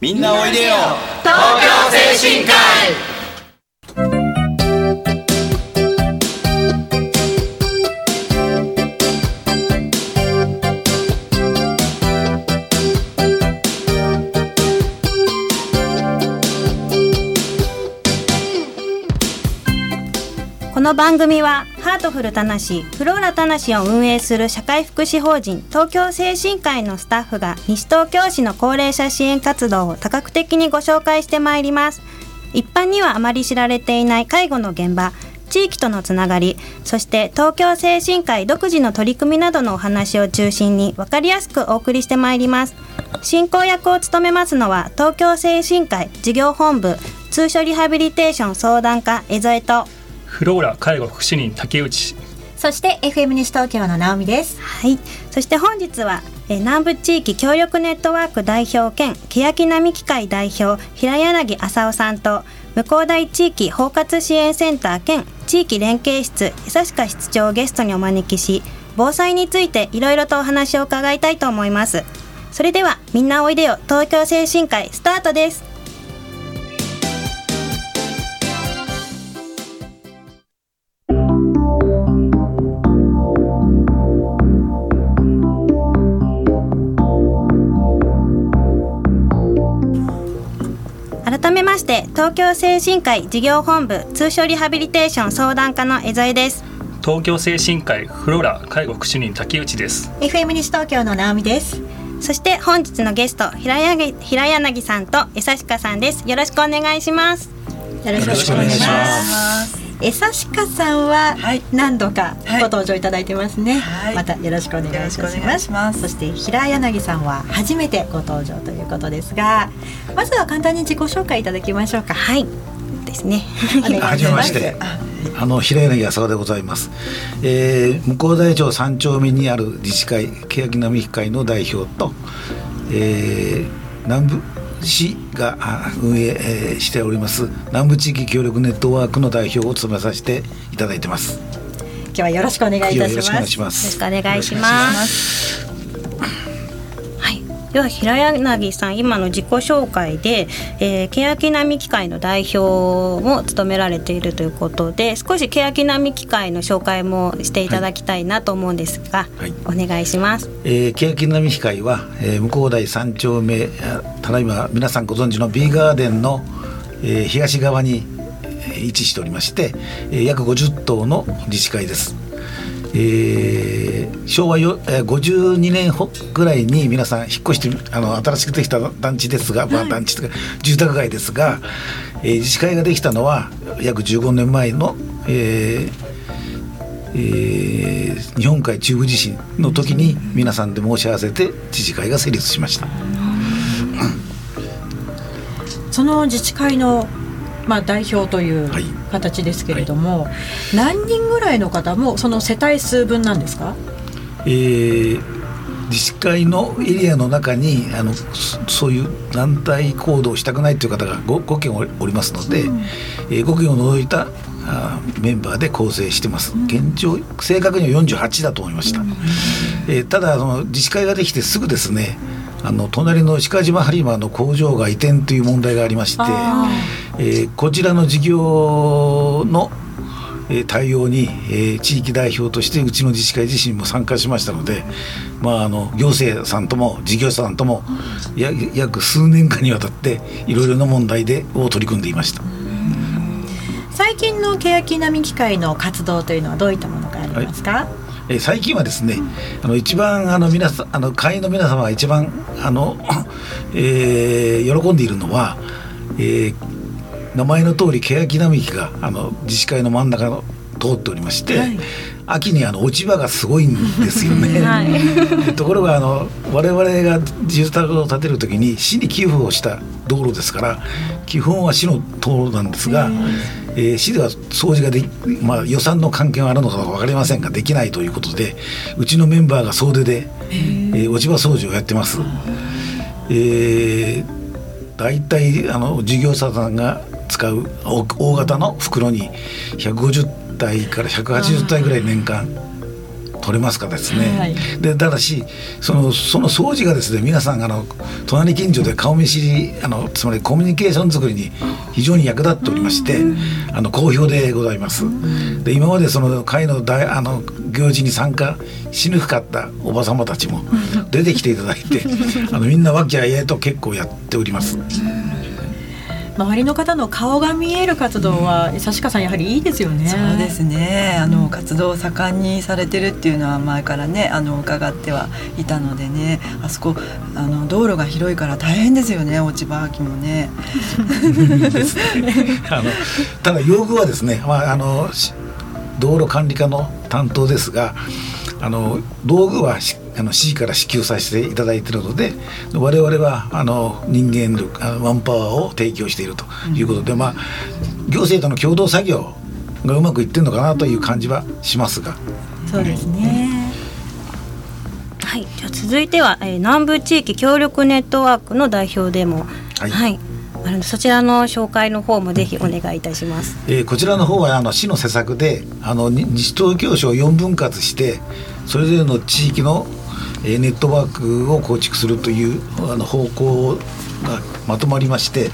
みんなおいでよ。東京精神科医。の番組はハートフルたなしフローラたなしを運営する社会福祉法人東京精神科医のスタッフが西東京市の高齢者支援活動を多角的にご紹介してまいります。一般にはあまり知られていない介護の現場地域とのつながりそして東京精神科医独自の取り組みなどのお話を中心に分かりやすくお送りしてまいります。進行役を務めますのは東京精神科医事業本部通所リハビリテーション相談課江添とフローラ介護福祉人竹内そして FM 西東京の直美です。はい、そして本日は、えー南部地域協力ネットワーク代表兼欅並機械代表平柳浅尾さんと向こう大地域包括支援センター兼地域連携室久しか室長をゲストにお招きし防災についていろいろとお話を伺いたいと思います。それではみんなおいでよ東京精神科医スタートですまして東京精神科医事業本部通所リハビリテーション相談課の江添です。東京精神科医フローラ介護福祉人竹内です。FM 西東京の直美です。そして本日のゲスト平柳平柳さんと江差鹿さんです。よろしくお願いします。よろしくお願いします江差鹿さんははい。何度かはいご登場いただいてますね、はい。またよろしくお願いいたします。よろしくお願いします。そして平柳さんは初めてご登場ということですがまずは簡単に自己紹介いただきましょうか。はい。ですね。はじめまして。あの平柳浅尾でございます、えー、向こう大町三丁目にある自治会欅並木会の代表と、えー、南部市があ運営、えーしております南部地域協力ネットワークの代表を務めさせていただいてます。今日はよろしくお願いいたしよろしくお願いますします。よろしくお願いします。はいでは平柳さん今の自己紹介で、えー、欅並機械の代表も務められているということで少し欅並機械の紹介もしていただきたいなと思うんですが、はいお願いしますえー、欅並木会は、えー、向こう大三丁目あただいま皆さんご存知のビーガーデンの、えー東側にえー位置しておりまして、えー約50棟の自治会です。えー昭和よ、えー、52年ほぐらいに皆さん引っ越してあの新しくできた団地ですが、まあ、団地とか住宅街ですが、えー自治会ができたのは約15年前の、えーえー日本海中部地震の時に皆さんで申し合わせて自治会が成立しました。その自治会のまあ代表というはい。形ですけれども、何人ぐらいの方もその世帯数分なんですか？えー自治会のエリアの中にあのそそういう団体行動をしたくないという方が 5, 5件おりおりますので、えー5件を除いたあーメンバーで構成してます、現状正確には48だと思いました、えーただその自治会ができてすぐですねあの隣の鹿島播磨の工場が移転という問題がありまして、えーこちらの事業のえー対応に、えー地域代表としてうちの自治会自身も参加しましたので、まあ、あの行政さんとも事業者さんともや約数年間にわたっていろいろな問題でを取り組んでいました。最近の欅並木会の活動というのはどういったものがありますか？えー最近はですねあの一番あの皆さんあの会員の皆様が一番あの、えー喜んでいるのは、えー名前の通り欅並木があの自治会の真ん中を通っておりまして、秋にあの落ち葉がすごいんですよね。で ところがあの我々が住宅を建てる時に市に寄付をした道路ですから基本は市の道路なんですが、えー市では掃除ができ、まあ、予算の関係はあるのか分かりませんができないということでうちのメンバーが総出で、えー落ち葉掃除をやってます。えー大体あの事業者さんが使う大大型の袋に150体から180体ぐらい年間取れますかですね、はい、でただしそのその掃除がですね皆さんあの隣近所で顔見知りあのつまりコミュニケーション作りに非常に役立っておりまして、あの好評でございます。で今までその会の大あの行事に参加しにくかったおば様たちも出てきていただいて あのみんな和気あいあいと結構やっております。周りの方の顔が見える活動は佐鹿さんやはりいいですよね。そうですね。あの活動を盛んにされてるっていうのは前からねあの伺ってはいたのでね、あそこあの道路が広いから大変ですよね。落ち葉秋もね。あのただ用具はですね、まああの道路管理課の担当ですが、あの道具はあの市から支給させていただいているので我々はあの人間力あのマンパワーを提供しているということで、うん、まあ行政との共同作業がうまくいってるのかなという感じはしますが。そうですね、はい、じゃ続いては、えー、南部地域協力ネットワークの代表でも、はい、はい、あのそちらの紹介の方もぜひお願いいたします。えー、こちらの方はあの市の施策であの西東京市を4分割してそれぞれの地域のネットワークを構築するというあの方向がまとまりまして、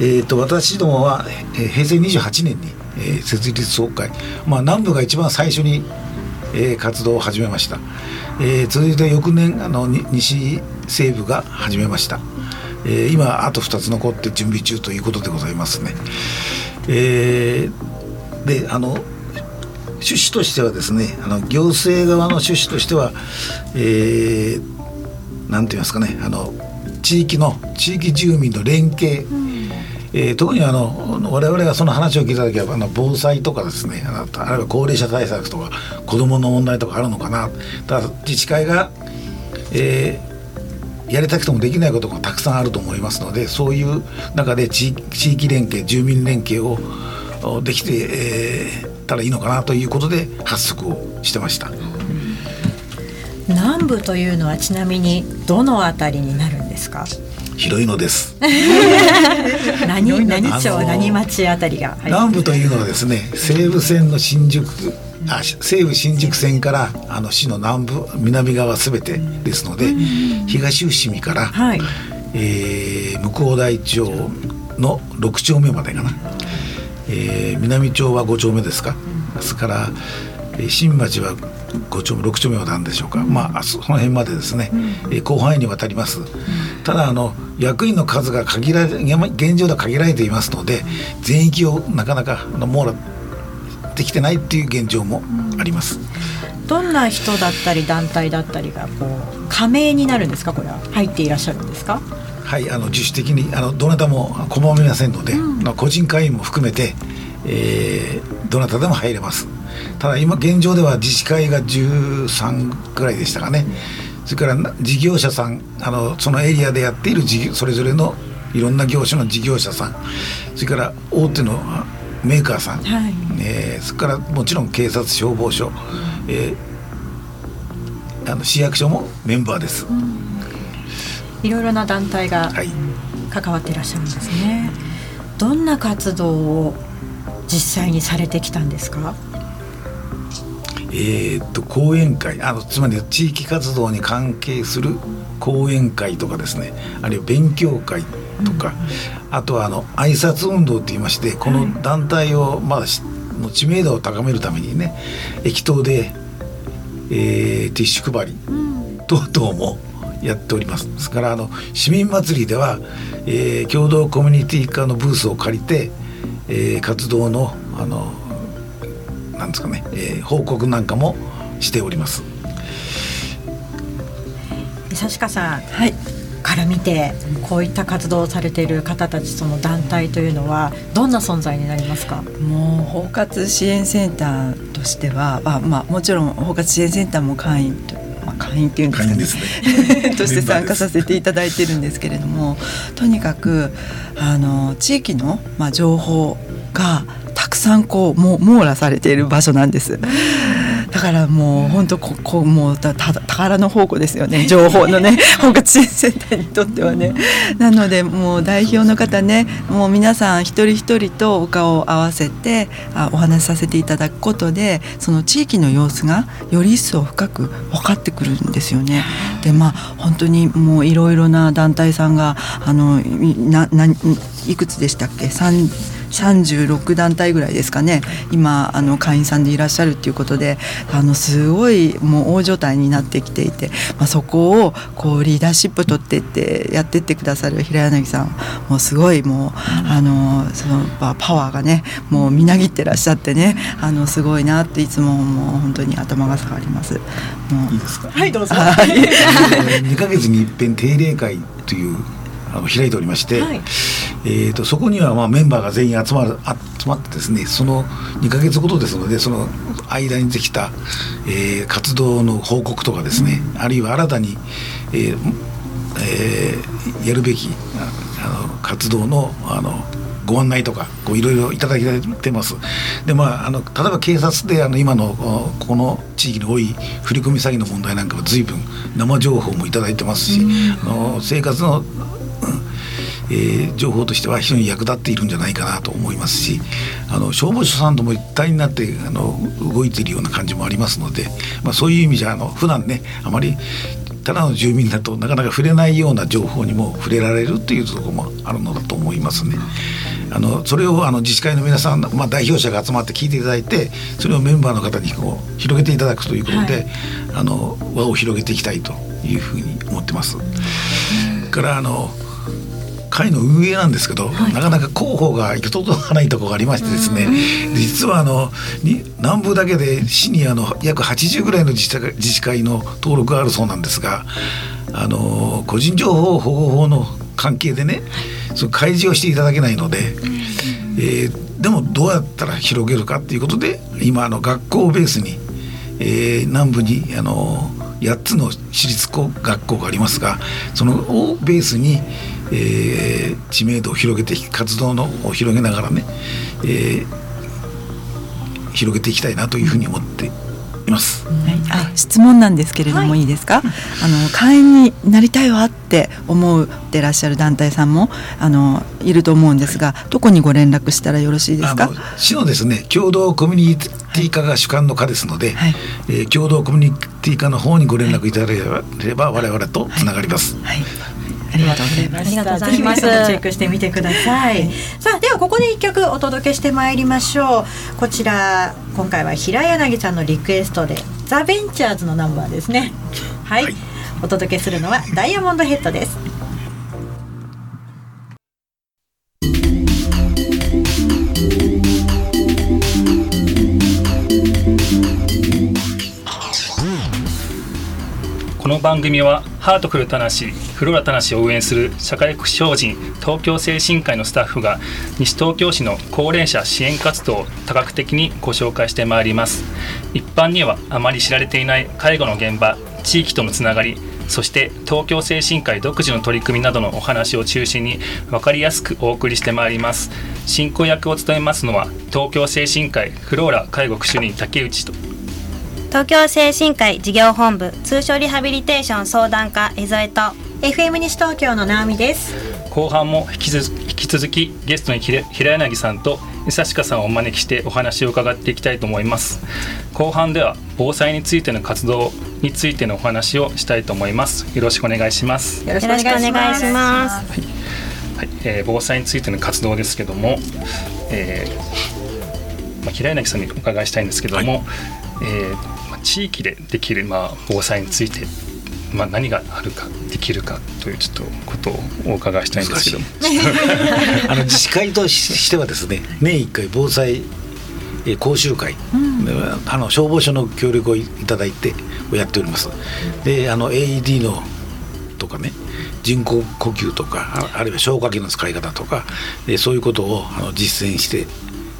えーと、私どもは、平成28年に、え、設立総会、まあ、南部が一番最初に、え、活動を始めました、えー、続いて翌年あの西西部が始めました、えー、今あと2つ残って準備中ということでございますね、えー、であの趣旨としてはですねあの行政側の趣旨としては、えー、なんて言いますかねあの地域の地域住民の連携、うん、えー、特にあの我々がその話を聞いた時はあの防災とかですねあるいは高齢者対策とか子どもの問題とかあるのかな。だ自治会が、えー、やりたくてもできないことがたくさんあると思いますのでそういう中で地域連携住民連携をできて、えー、たらいいのかなということで発足をしてました。南部というのはちなみにどのあたりになるんですか？広いのです。何何町何町あたりが、南部というのはですね西武線の新宿あ西武新宿線からあの市の南部南側すべてですので、うん、東伏見から、はい、えー、向こう大町の六丁目までかな。えー、南町は5丁目ですか、ですから、えー、新町は5丁目6丁目は何でしょうか、まあその辺までですね、えー、広範囲にわたります、ただあの役員の数が限られ現状では限られていますので全域をなかなか網羅できてないっていう現状もあります。どんな人だったり団体だったりがこう加盟になるんですか？これは。入っていらっしゃるんですか？はいあの自主的にあのどなたも拒みませんので、うん、個人会員も含めて、えー、どなたでも入れます。ただ今現状では自治会が13ぐらいでしたかね、それから事業者さんあのそのエリアでやっている事それぞれのいろんな業種の事業者さん。それから大手のメーカーさん、はい、えー、それからもちろん警察消防署、えー、あの市役所もメンバーです。うんいろいろな団体が関わっていらっしゃるんですね。どんな活動を実際にされてきたんですか？えー、っと講演会。あのつまり地域活動に関係する講演会とかですね。あるいは勉強会とか、うん、あとはあの挨拶運動といいましてこの団体を、まあ、の知名度を高めるためにね駅頭で、えー、ティッシュ配り。等々もやっております。ですからあの市民祭りでは、えー、共同コミュニティ化のブースを借りて、えー、活動のあのなんですかね、えー、報告なんかもしております。佐鹿さん、はい、から見てこういった活動をされている方たちその団体というのはどんな存在になりますか？もう包括支援センターとしては、まあ、まあ、もちろん包括支援センターも会員とまあ、会員っていうんですかね、ね、として参加させていただいてるんですけれどもとにかくあの地域の、まあ、情報がたくさんこうも網羅されている場所なんです。だからもう本当ここもうた宝の宝庫ですよね 情報のね本格支援センターにとってはね。なのでもう代表の方ねもう皆さん一人一人とお顔を合わせてあお話しさせていただくことでその地域の様子がより一層深く分かってくるんですよね。でまあ本当にもういろいろな団体さんがあのなないくつでしたっけ？36団体ぐらいですかね今あの会員さんでいらっしゃるっていうことであのすごいもう大所帯になってきていて、まあ、そこをこうリーダーシップ取ってってやってってくださる平柳さんもうすごいもう、あのそのパワーがねもうみなぎってらっしゃってねあのすごいなっていつももう本当に頭が下がります。もういいですか？はいどうぞ。2ヶ月に一遍定例会というあの開いておりまして、はい、えーと、そこにはまあメンバーが全員集まる集まってですねその2か月ごとですのでその間にできた、えー、活動の報告とかですね、うん、あるいは新たに、えーえー、やるべきあの活動のあのご案内とかこういろいろいただいてます。でまああの例えば警察であの今のこの地域に多い振り込み詐欺の問題なんかは随分生情報もいただいてますし、あの生活のえー、情報としては非常に役立っているんじゃないかなと思いますしあの消防署さんとも一体になってあの動いているような感じもありますので、まあ、そういう意味じゃあの普段ねあまりただの住民だとなかなか触れないような情報にも触れられるっていうところもあるのだと思いますね。あのそれをあの自治会の皆さん、まあ、代表者が集まって聞いていただいてそれをメンバーの方にこう広げていただくということで、はい、あの輪を広げていきたいというふうに思ってます。からあの会の運営なんですけど、はい、なかなか広報が行き届かないところがありましてですね。実はあの南部だけでシニアの約80ぐらいの自治自治会の登録があるそうなんですがあの個人情報保護法の関係でねその開示をしていただけないので、えー、でもどうやったら広げるかっていうことで今あの学校をベースに、えー、南部にあの8つの私立学校がありますがそのをベースにえー、知名度を広げて活動のを広げながらね、えー、広げていきたいなというふうに思っています。はい、あ質問なんですけれども、い、いですか？あの会員になりたいわって思ってらっしゃる団体さんもあのいると思うんですが、どこにご連絡したらよろしいですか？市のですね共同コミュニティ課が主管の課ですので、はい、えー、共同コミュニティ課の方にご連絡いただければ、我々とつながります。はい、はいありがとうございました。ぜひ皆さんチェックしてみてください。さあではここで一曲お届けしてまいりましょう。こちら今回は平柳さんのリクエストでザベンチャーズのナンバーですね。はい、はい、お届けするのはダイヤモンドヘッドです。番組はハートフルたなしフローラたなしを運営する社会福祉法人東京精神科医のスタッフが西東京市の高齢者支援活動を多角的にご紹介してまいります。一般にはあまり知られていない介護の現場地域とのつながりそして東京精神科医独自の取り組みなどのお話を中心に分かりやすくお送りしてまいります。進行役を務めますのは東京精神科医フローラ介護主任竹内と東京精神科医事業本部通所リハビリテーション相談課江添と FM 西東京の直美です。後半も引き引き続きゲストに平柳さんと伊佐鹿さんをお招きしてお話を伺っていきたいと思います。後半では防災についての活動についてのお話をしたいと思います。よろしくお願いします。よろしくお願いします。はい、はい。えー、防災についての活動ですけども、えーまあ、平柳さんにお伺いしたいんですけども、はい、えー地域でできる、まあ、防災について、まあ、何があるかできるかというちょっとことをお伺いしたいんですけど。あの自治会としてはですね年1回防災講習会、うん、あの消防署の協力をいただいてやっております。であの AED のとかね人工呼吸とかあるいは消火器の使い方とかそういうことをあの実践して、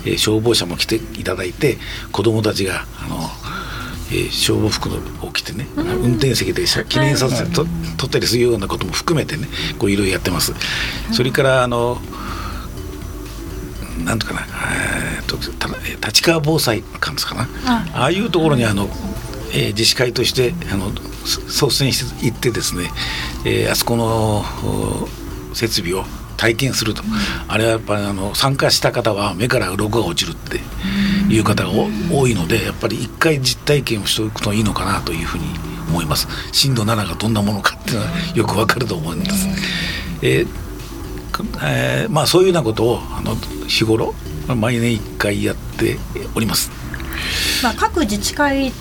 え消防車も来ていただいて子どもたちがあのえー、消防服を着てね、うん、運転席で記念撮影と撮ったりするようなことも含めてねこういろいろやってます。それからあのなんとかなと立川防災館ですかな。ああいうところにあの、えー、自治会としてあの率先して行ってですね、えー、あそこの設備を体験すると、うん、あれはやっぱりあの参加した方は目から鱗が落ちるっていう方が多いのでやっぱり一回実体験をしておくといいのかなというふうに思います震度7がどんなものかっていうのはよくわかると思います。えーえー、まあそういうようなことをあの日頃毎年1回やっております。まあ、各自治会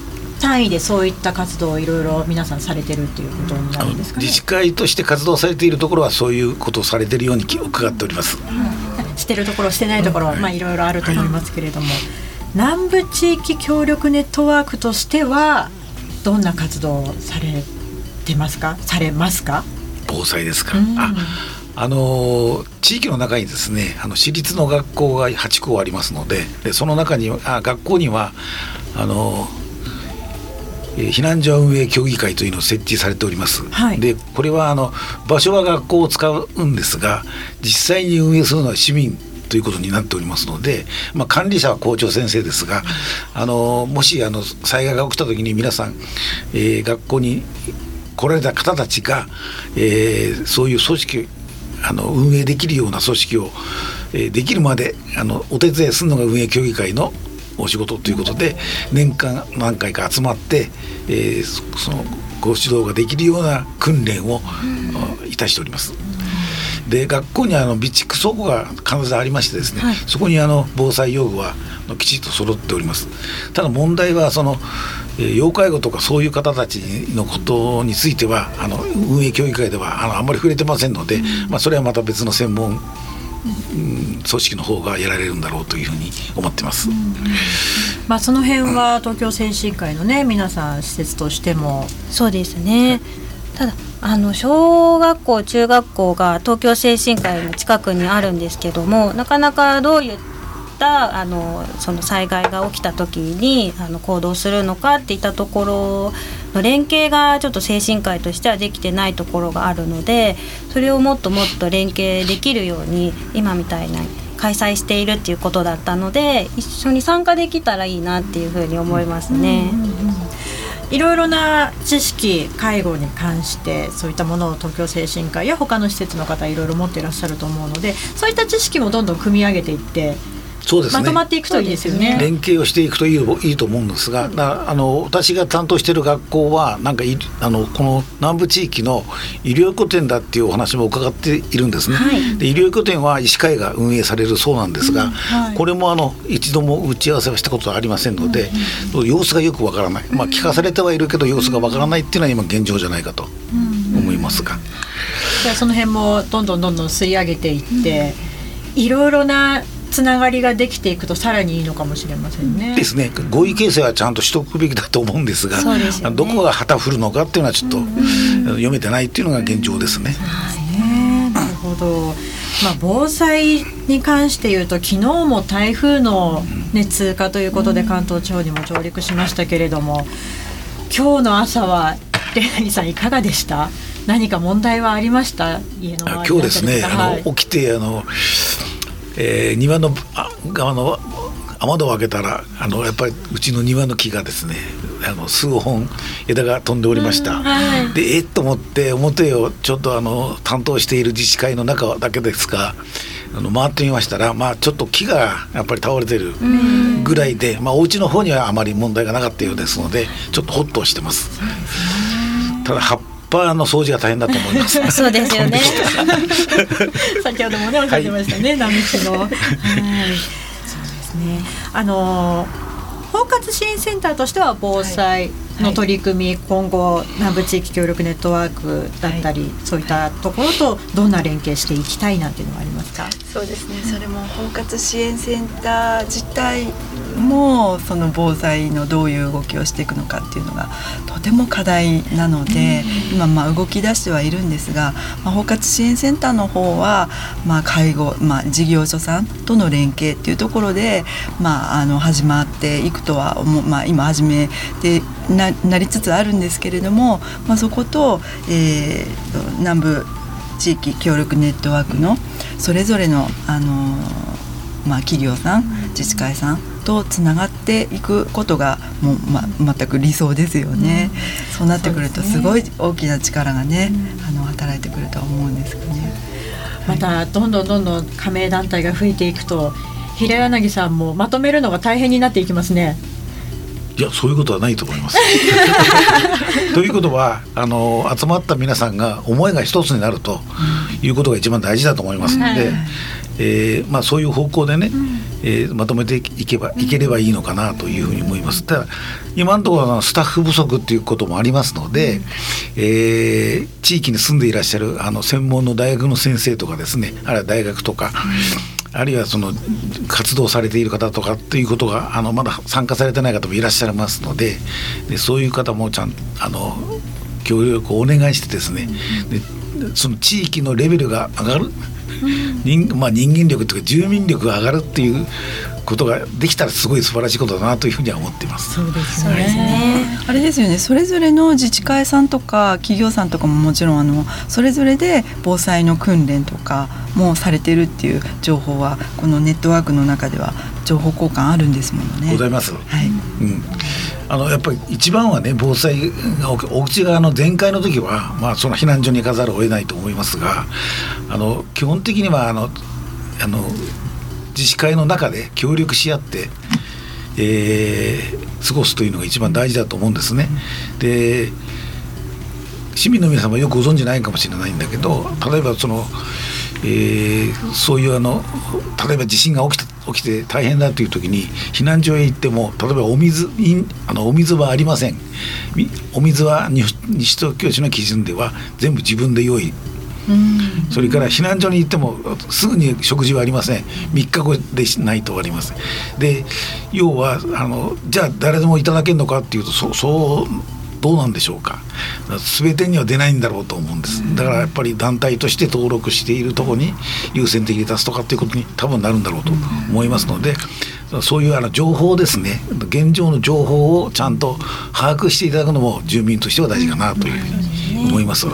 単位でそういった活動をいろいろ皆さんされてるっていうことになるんですか、ね、自治会として活動されているところはそういうことをされているように伺っております。うん、してるところしてないところ、まあいろいろあると思いますけれども、南部地域協力ネットワークとしてはどんな活動をされてますか？されますか？防災ですか、うん、ああの地域の中にですねあの私立の学校が8校ありますのででその中にあ学校にはあの避難所運営協議会というのを設置されております、はい、でこれはあの場所は学校を使うんですが実際に運営するのは市民ということになっておりますので、まあ、管理者は校長先生ですが、あのもしあの災害が起きた時に皆さん、えー、学校に来られた方たちが、えー、そういう組織あの運営できるような組織を、えー、できるまであのお手伝いするのが運営協議会のお仕事ということで年間何回か集まって、えー、そのご指導ができるような訓練をいたしております。で学校にあの備蓄倉庫が必ずありましてですね、はい、そこにあの防災用具はきちっと揃っております。ただ問題はその、えー、要介護とかそういう方たちのことについてはあの運営協議会ではあのあんまり触れてませんので、うん、まあ、それはまた別の専門組織の方がやられるんだろうというふうに思ってます。まあその辺は東京精神科医のね皆さん施設としてもそうですね。ただあの小学校中学校が東京精神科医の近くにあるんですけどもなかなかどういったあのその災害が起きた時にあの行動するのかっていったところの連携がちょっと精神科医としてはできてないところがあるのでそれをもっともっと連携できるように今みたいな開催しているっていうことだったので一緒に参加できたらいいなっていうふうに思いますね。いろいろな知識介護に関してそういったものを東京精神科や他の施設の方いろいろ持っていらっしゃると思うのでそういった知識もどんどん組み上げていってそうですね、まとまっていくといいですよね。連携をしていくといいいいと思うんですが、あの私が担当している学校はなんかいあのこの南部地域の医療拠点だっていうお話も伺っているんですね、はい、で医療拠点は医師会が運営されるそうなんですが、うんはい、これもあの一度も打ち合わせはしたことはありませんので、うん、様子がよくわからない、まあ、聞かされてはいるけど様子がわからないっていうのは今現状じゃないかと思いますが。じゃあその辺もどんどんどんどん吸い上げていって、いろいろなつながりができていくとさらにいいのかもしれませんね。ですね。合意形成はちゃんとしておくべきだと思うんですが、ね、どこが旗振るのかっていうのはちょっと読めてないっていうのが現状ですね。ねなるほど。まあ、防災に関して言うと昨日も台風の、ね、通過ということで関東地方にも上陸しましたけれども今日の朝はレナさんいかがでした？何か問題はありました？家の今日ですね、はい、あの起きてあのえー、庭の側の雨戸を開けたらあのやっぱりうちの庭の木がですねあの数本枝が飛んでおりました、はい、でえっと思って表をちょっとあの担当している自治会の中だけですがあの回ってみましたら、まあ、ちょっと木がやっぱり倒れてるぐらいで、まあ、お家の方にはあまり問題がなかったようですのでちょっとほっとしてます。ただ葉っぱの掃除が大変だと思います。そうですよね。先ほどもねおっしゃってましたね、はい、並木の。はい。そうですね。あの包括支援センターとしては防災の取り組み、はい、今後南部地域協力ネットワークだったり、はい、そういったところとどんな連携していきたいなんていうのはありますか？そうですね。それも包括支援センター自体もその防災のどういう動きをしていくのかっていうのがとても課題なので、うん、今まあ動き出してはいるんですが、まあ、包括支援センターの方は、まあ、介護、まあ、事業所さんとの連携っていうところで、まあ、あの始まっていくとは思う、まあ、今始めてななりつつあるんですけれども、まあ、そこと、えー、南部地域協力ネットワークのそれぞれの、あのまあ、企業さん自治会さんとつながっていくことがもう、ま、全く理想ですよね、うん、そうなってくるとすごい大きな力がね、うん、あの働いてくると思うんですよね。またどんどんどんどん加盟団体が増えていくと平柳さんもまとめるのが大変になっていきますね。いやそういうことはないと思います。ということはあの集まった皆さんが思いが一つになるということが一番大事だと思いますので、うん、えー、まあ、そういう方向でね、うん、えー、まとめていけばいければいいのかなというふうに思います。ただ今のところのスタッフ不足っていうこともありますので、えー、地域に住んでいらっしゃるあの専門の大学の先生とかですねあるいは大学とか、あるいはその活動されている方とかっていうことがあのまだ参加されてない方もいらっしゃいますのででそういう方もちゃんあの協力をお願いしてですねでその地域のレベルが上がる、人まあ、人間力というか住民力が上がるっていうことができたらすごい素晴らしいことだなというふうには思っています。そうですね。あれですよね。それぞれの自治会さんとか企業さんとかももちろんあのそれぞれで防災の訓練とかもされてるっていう情報はこのネットワークの中では情報交換あるんですものね。ございます。はい。うん。あのやっぱり一番はね防災がお家側の全壊の時はまあその避難所に行かざるを得ないと思いますが、あの基本的にはあのあの自治会の中で協力し合って、えー、過ごすというのが一番大事だと思うんですね。で市民の皆様よくご存じないかもしれないんだけど例えばその、えー、そういうあの例えば地震が起きた起きて大変だという時に避難所へ行っても例えばお水あのお水はありませんお水は西東京市の基準では全部自分で用意それから避難所に行ってもすぐに食事はありません。3日後でないとあります。で要はあのじゃあ誰でもいただけるのかっていうとそそうどうなんでしょうか。全てには出ないんだろうと思うんです。だからやっぱり団体として登録しているとこに優先的に出すとかっていうことに多分なるんだろうと思いますのでそういうあの情報ですね。現状の情報をちゃんと把握していただくのも住民としては大事かなというふうに思います。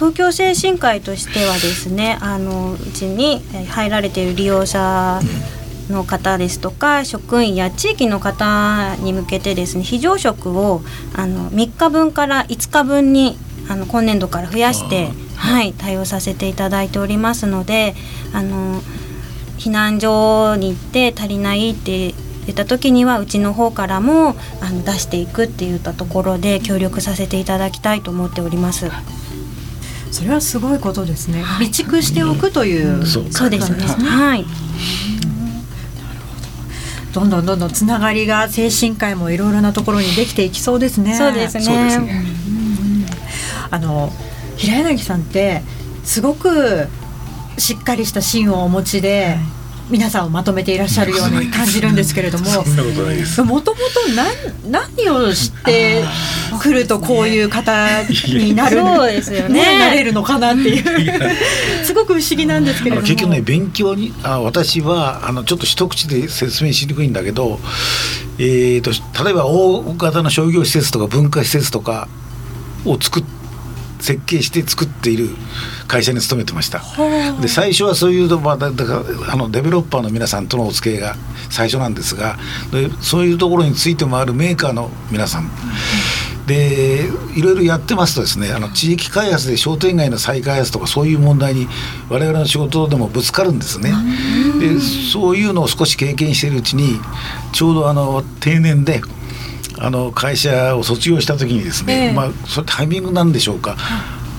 東京精神科医としてはですねあのうちに入られている利用者の方ですとか職員や地域の方に向けてですね非常食をあの3日分から5日分にあの今年度から増やしてはい対応させていただいておりますのであの避難所に行って足りないって言った時にはうちの方からもあの出していくっていったところで協力させていただきたいと思っております。それはすごいことですね。備蓄しておくという、そうですね。はい。どんどんどんどんつながりが精神科医もいろいろなところにできていきそうですね。そうですね。ねあの平柳さんってすごくしっかりした芯をお持ちで。はい皆さんをまとめていらっしゃるように感じるんですけれどももともと何を知ってくるとこういう方になるそうですよね。なれるのかなっていう。すごく不思議なんですけれども。結局ね勉強にあ私はあのちょっと一口で説明しにくいんだけど、えーと、と例えば大型の商業施設とか文化施設とかを作って設計して作っている会社に勤めてました。で最初はそういう、まあ、だからあのデベロッパーの皆さんとのお付き合いが最初なんですがでそういうところについてもあるメーカーの皆さん。でいろいろやってますとですねあの地域開発で商店街の再開発とかそういう問題に我々の仕事でもぶつかるんですね。でそういうのを少し経験しているうちにちょうどあの定年であの会社を卒業した時にですね、えー、まあそれタイミングなんでしょうか、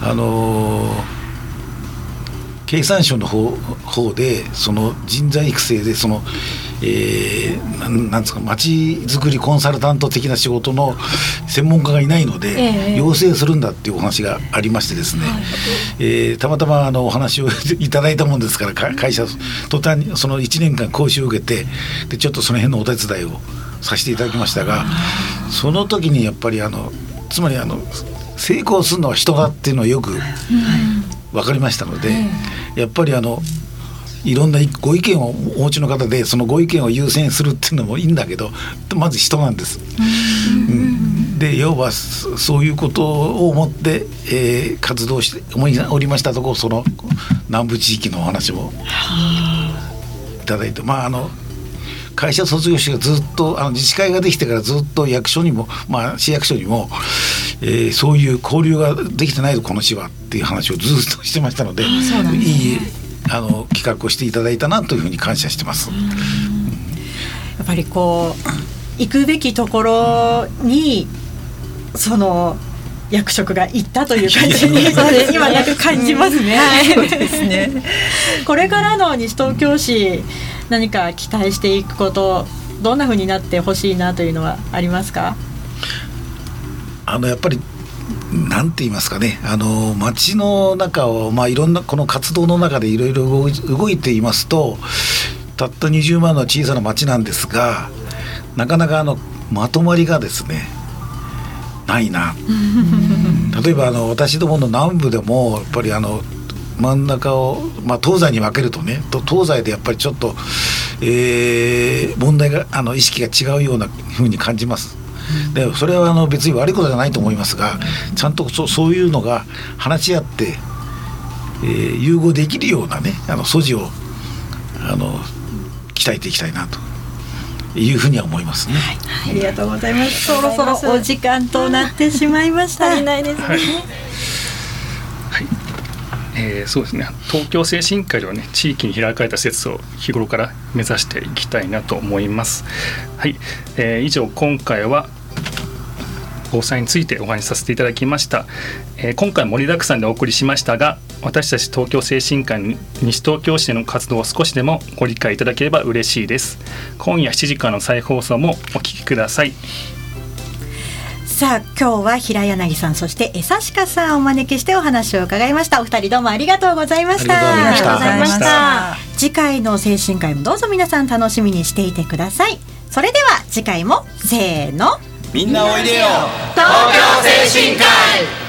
あの経産省の方方でその人材育成でその、えー、なんなんですか町づくりコンサルタント的な仕事の専門家がいないので、えー、要請するんだっていうお話がありましてですね、はい、えー、たまたまあのお話を いただいたもんですから会社途端にその1年間講習を受けてでちょっとその辺のお手伝いをさせていただきましたがその時にやっぱりあのつまりあの成功するのは人だっていうのはよく分かりましたので、やっぱりあのいろんなご意見をお持ちの方でそのご意見を優先するっていうのもいいんだけどまず人なんです。うん、で要はそういうことを思って、えー、活動しておりましたところその南部地域のお話もただいてまああの会社卒業してずっとあの自治会ができてからずっと役所にも、まあ、市役所にも、えー、そういう交流ができてないとこの市はっていう話をずっとしてましたので、ね、いいあの企画をしていただいたなというふうに感謝してます。やっぱりこう行くべきところにその役職が行ったという感じに 今なく感じますね。そうですね。これからの西東京市何か期待していくことどんな風になってほしいなというのはありますか？あのやっぱりなんて言いますかね。あの街の中を、まあ、いろんなこの活動の中でいろいろ動いていますとたった20万の小さな町なんですがなかなかあのまとまりがですねないな例えばあの私どもの南部でもやっぱりあの真ん中を、まあ、東西に分けるとねと東西でやっぱりちょっと、えー、問題があの意識が違うようなふうに感じます。でそれはあの別に悪いことじゃないと思いますがちゃんとそそういうのが話し合って、えー、融合できるようなねあの素地をあの鍛えていきたいなというふうには思いますね、はい、ありがとうございます。そろそろお時間となってしまいました。足りないですね。はい。えー、そうですね。東京精神科医はね地域に開かれた施設を日頃から目指していきたいなと思います。はい、えー、以上今回は防災についてお話しさせていただきました、えー、今回盛りだくさんでお送りしましたが私たち東京精神科医西東京市での活動を少しでもご理解いただければ嬉しいです。今夜7時からの再放送もお聞きください。さあ今日は平柳さんそして江刺鹿さんをお招きしてお話を伺いました。お二人どうもありがとうございました。ありがとうございました。次回の精神科医もどうぞ皆さん楽しみにしていてください。それでは次回もせーの。みんなおいでよ。東京精神科医